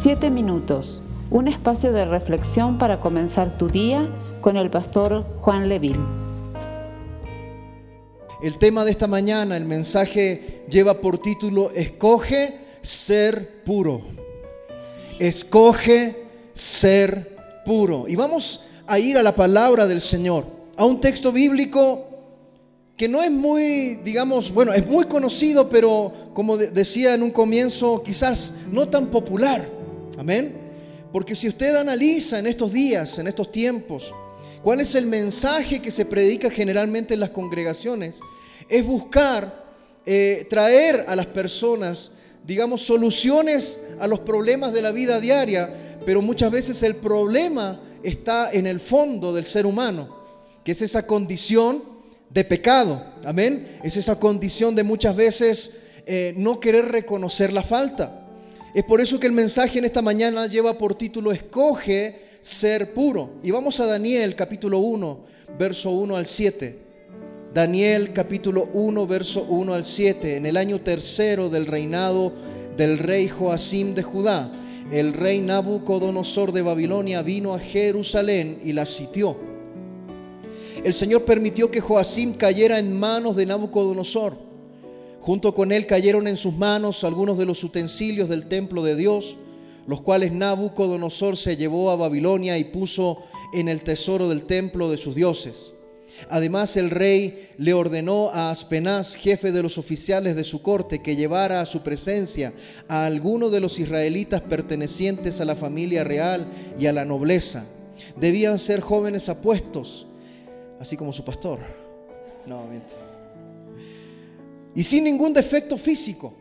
Siete minutos, un espacio de reflexión para comenzar tu día con el pastor Juan Leville. El tema de esta mañana, el mensaje lleva por título Escoge ser puro. Escoge ser puro. Y vamos a ir a la palabra del Señor, a un texto bíblico que no es muy, digamos, bueno, es muy conocido, pero como decía en un comienzo, quizás no tan popular. Amén. Porque si usted analiza en estos días, en estos tiempos, cuál es el mensaje que se predica generalmente en las congregaciones, es buscar eh, traer a las personas, digamos, soluciones a los problemas de la vida diaria, pero muchas veces el problema está en el fondo del ser humano, que es esa condición de pecado. Amén. Es esa condición de muchas veces eh, no querer reconocer la falta. Es por eso que el mensaje en esta mañana lleva por título Escoge ser puro. Y vamos a Daniel capítulo 1, verso 1 al 7. Daniel capítulo 1, verso 1 al 7. En el año tercero del reinado del rey Joacim de Judá, el rey Nabucodonosor de Babilonia vino a Jerusalén y la sitió. El Señor permitió que Joacim cayera en manos de Nabucodonosor Junto con él cayeron en sus manos algunos de los utensilios del templo de Dios, los cuales Nabucodonosor se llevó a Babilonia y puso en el tesoro del templo de sus dioses. Además el rey le ordenó a Aspenaz, jefe de los oficiales de su corte, que llevara a su presencia a alguno de los israelitas pertenecientes a la familia real y a la nobleza. Debían ser jóvenes apuestos, así como su pastor. No, miente y sin ningún defecto físico,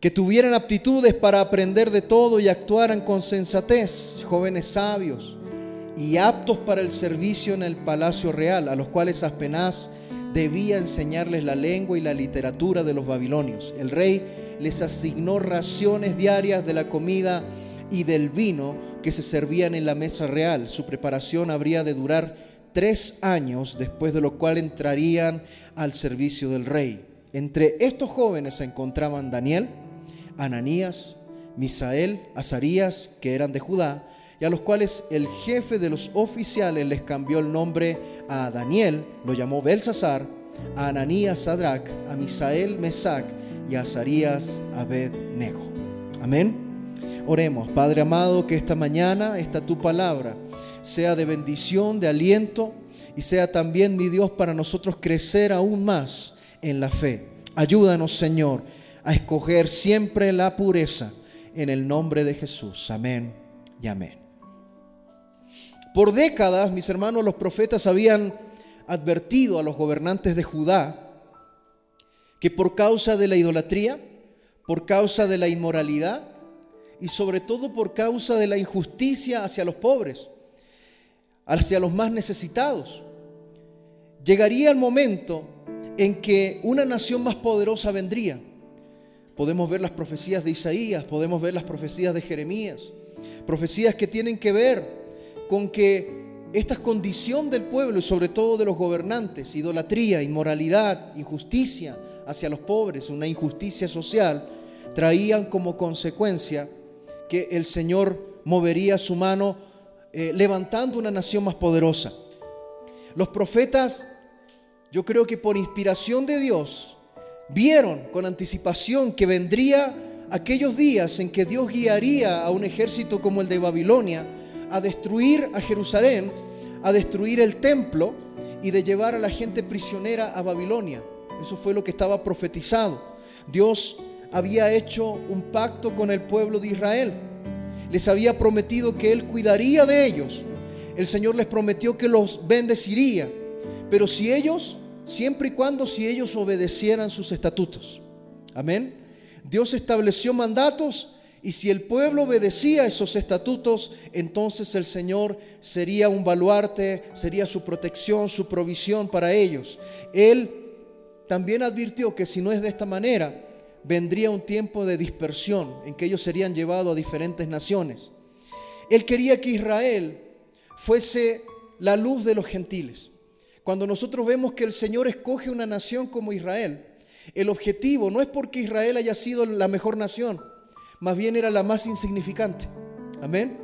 que tuvieran aptitudes para aprender de todo y actuaran con sensatez, jóvenes sabios y aptos para el servicio en el palacio real, a los cuales Aspenaz debía enseñarles la lengua y la literatura de los babilonios. El rey les asignó raciones diarias de la comida y del vino que se servían en la mesa real. Su preparación habría de durar tres años, después de lo cual entrarían al servicio del rey. Entre estos jóvenes se encontraban Daniel, Ananías, Misael, Azarías, que eran de Judá, y a los cuales el jefe de los oficiales les cambió el nombre a Daniel, lo llamó Belsasar, a Ananías Sadrach, a Misael Mesac y a Azarías Abednego. Amén. Oremos, Padre amado, que esta mañana esta tu palabra sea de bendición, de aliento y sea también, mi Dios, para nosotros crecer aún más en la fe. Ayúdanos, Señor, a escoger siempre la pureza en el nombre de Jesús. Amén y amén. Por décadas, mis hermanos, los profetas habían advertido a los gobernantes de Judá que por causa de la idolatría, por causa de la inmoralidad y sobre todo por causa de la injusticia hacia los pobres, hacia los más necesitados, llegaría el momento en que una nación más poderosa vendría. Podemos ver las profecías de Isaías, podemos ver las profecías de Jeremías, profecías que tienen que ver con que esta condición del pueblo y sobre todo de los gobernantes, idolatría, inmoralidad, injusticia hacia los pobres, una injusticia social, traían como consecuencia que el Señor movería su mano eh, levantando una nación más poderosa. Los profetas yo creo que por inspiración de Dios, vieron con anticipación que vendría aquellos días en que Dios guiaría a un ejército como el de Babilonia a destruir a Jerusalén, a destruir el templo y de llevar a la gente prisionera a Babilonia. Eso fue lo que estaba profetizado. Dios había hecho un pacto con el pueblo de Israel. Les había prometido que Él cuidaría de ellos. El Señor les prometió que los bendeciría pero si ellos, siempre y cuando si ellos obedecieran sus estatutos. Amén. Dios estableció mandatos y si el pueblo obedecía esos estatutos, entonces el Señor sería un baluarte, sería su protección, su provisión para ellos. Él también advirtió que si no es de esta manera, vendría un tiempo de dispersión en que ellos serían llevados a diferentes naciones. Él quería que Israel fuese la luz de los gentiles. Cuando nosotros vemos que el Señor escoge una nación como Israel, el objetivo no es porque Israel haya sido la mejor nación, más bien era la más insignificante. Amén.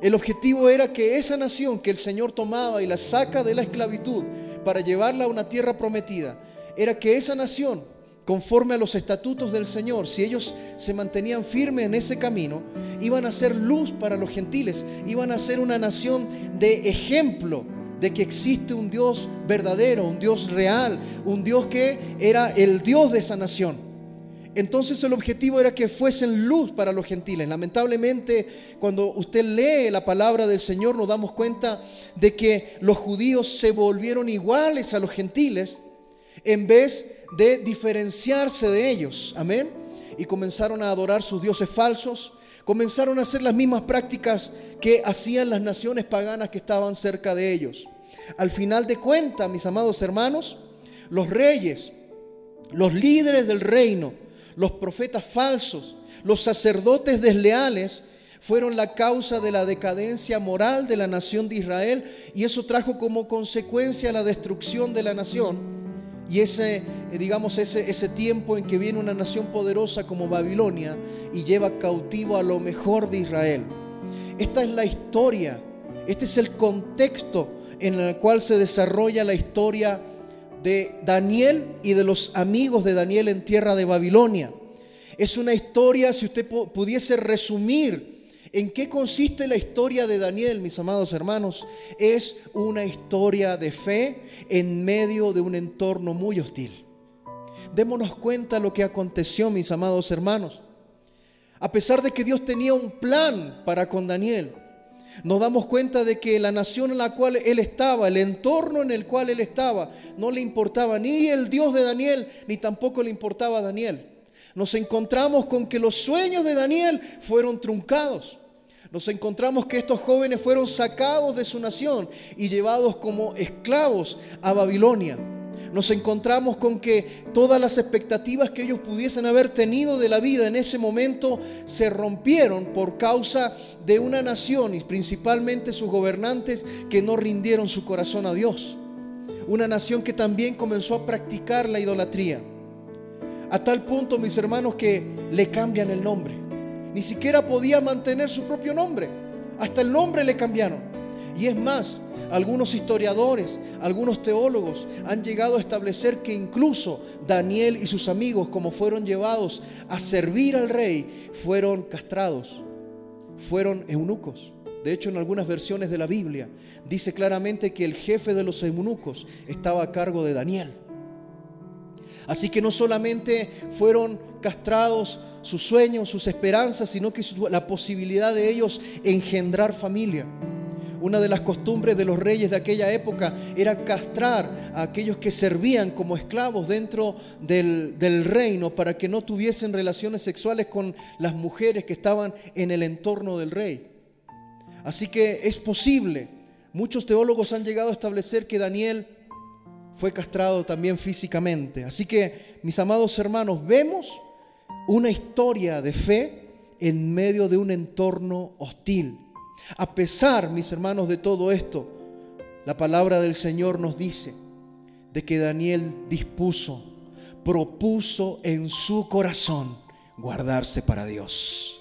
El objetivo era que esa nación que el Señor tomaba y la saca de la esclavitud para llevarla a una tierra prometida, era que esa nación, conforme a los estatutos del Señor, si ellos se mantenían firmes en ese camino, iban a ser luz para los gentiles, iban a ser una nación de ejemplo de que existe un Dios verdadero, un Dios real, un Dios que era el Dios de esa nación. Entonces el objetivo era que fuesen luz para los gentiles. Lamentablemente, cuando usted lee la palabra del Señor, nos damos cuenta de que los judíos se volvieron iguales a los gentiles en vez de diferenciarse de ellos. Amén. Y comenzaron a adorar sus dioses falsos, comenzaron a hacer las mismas prácticas que hacían las naciones paganas que estaban cerca de ellos. Al final de cuentas, mis amados hermanos, los reyes, los líderes del reino, los profetas falsos, los sacerdotes desleales, fueron la causa de la decadencia moral de la nación de Israel y eso trajo como consecuencia la destrucción de la nación. Y ese, eh, digamos, ese, ese tiempo en que viene una nación poderosa como Babilonia y lleva cautivo a lo mejor de Israel. Esta es la historia, este es el contexto en el cual se desarrolla la historia de Daniel y de los amigos de Daniel en tierra de Babilonia. Es una historia, si usted pudiese resumir en qué consiste la historia de Daniel, mis amados hermanos, es una historia de fe en medio de un entorno muy hostil. Démonos cuenta lo que aconteció, mis amados hermanos. A pesar de que Dios tenía un plan para con Daniel, nos damos cuenta de que la nación en la cual él estaba, el entorno en el cual él estaba, no le importaba ni el Dios de Daniel, ni tampoco le importaba a Daniel. Nos encontramos con que los sueños de Daniel fueron truncados. Nos encontramos que estos jóvenes fueron sacados de su nación y llevados como esclavos a Babilonia nos encontramos con que todas las expectativas que ellos pudiesen haber tenido de la vida en ese momento se rompieron por causa de una nación y principalmente sus gobernantes que no rindieron su corazón a Dios. Una nación que también comenzó a practicar la idolatría. A tal punto, mis hermanos, que le cambian el nombre. Ni siquiera podía mantener su propio nombre. Hasta el nombre le cambiaron. Y es más, algunos historiadores, algunos teólogos han llegado a establecer que incluso Daniel y sus amigos, como fueron llevados a servir al rey, fueron castrados, fueron eunucos. De hecho, en algunas versiones de la Biblia dice claramente que el jefe de los eunucos estaba a cargo de Daniel. Así que no solamente fueron castrados sus sueños, sus esperanzas, sino que la posibilidad de ellos engendrar familia. Una de las costumbres de los reyes de aquella época era castrar a aquellos que servían como esclavos dentro del, reino para que no tuviesen relaciones sexuales con las mujeres que estaban en el entorno del rey. Así que es posible. Muchos teólogos han llegado a establecer que Daniel fue castrado también físicamente. Así que, mis amados hermanos, vemos una historia de fe en medio de un entorno hostil. A pesar, mis hermanos, de todo esto, la palabra del Señor nos dice de que Daniel dispuso, propuso en su corazón guardarse para Dios.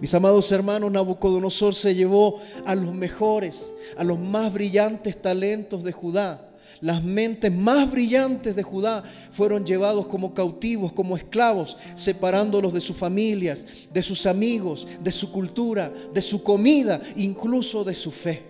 Mis amados hermanos, Nabucodonosor se llevó a los mejores, a los más brillantes talentos de Judá las mentes más brillantes de Judá fueron llevados como cautivos, como esclavos, separándolos de sus familias, de sus amigos, de su cultura, de su comida, incluso de su fe.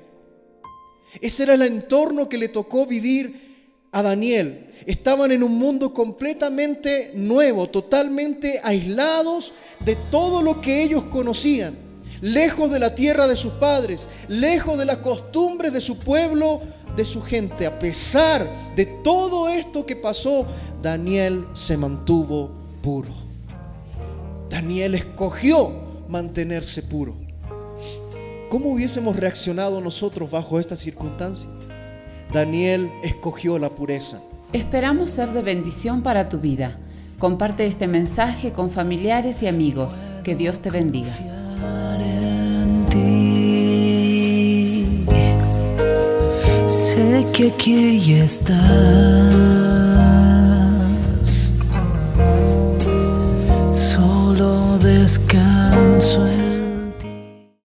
Ese era el entorno que le tocó vivir a Daniel. Estaban en un mundo completamente nuevo, totalmente aislados de todo lo que ellos conocían, lejos de la tierra de sus padres, lejos de las costumbres de su pueblo de su gente, a pesar de todo esto que pasó, Daniel se mantuvo puro. Daniel escogió mantenerse puro. ¿Cómo hubiésemos reaccionado nosotros bajo estas circunstancias? Daniel escogió la pureza. Esperamos ser de bendición para tu vida. Comparte este mensaje con familiares y amigos. Que Dios te bendiga. Que aquí estás. Solo de rascar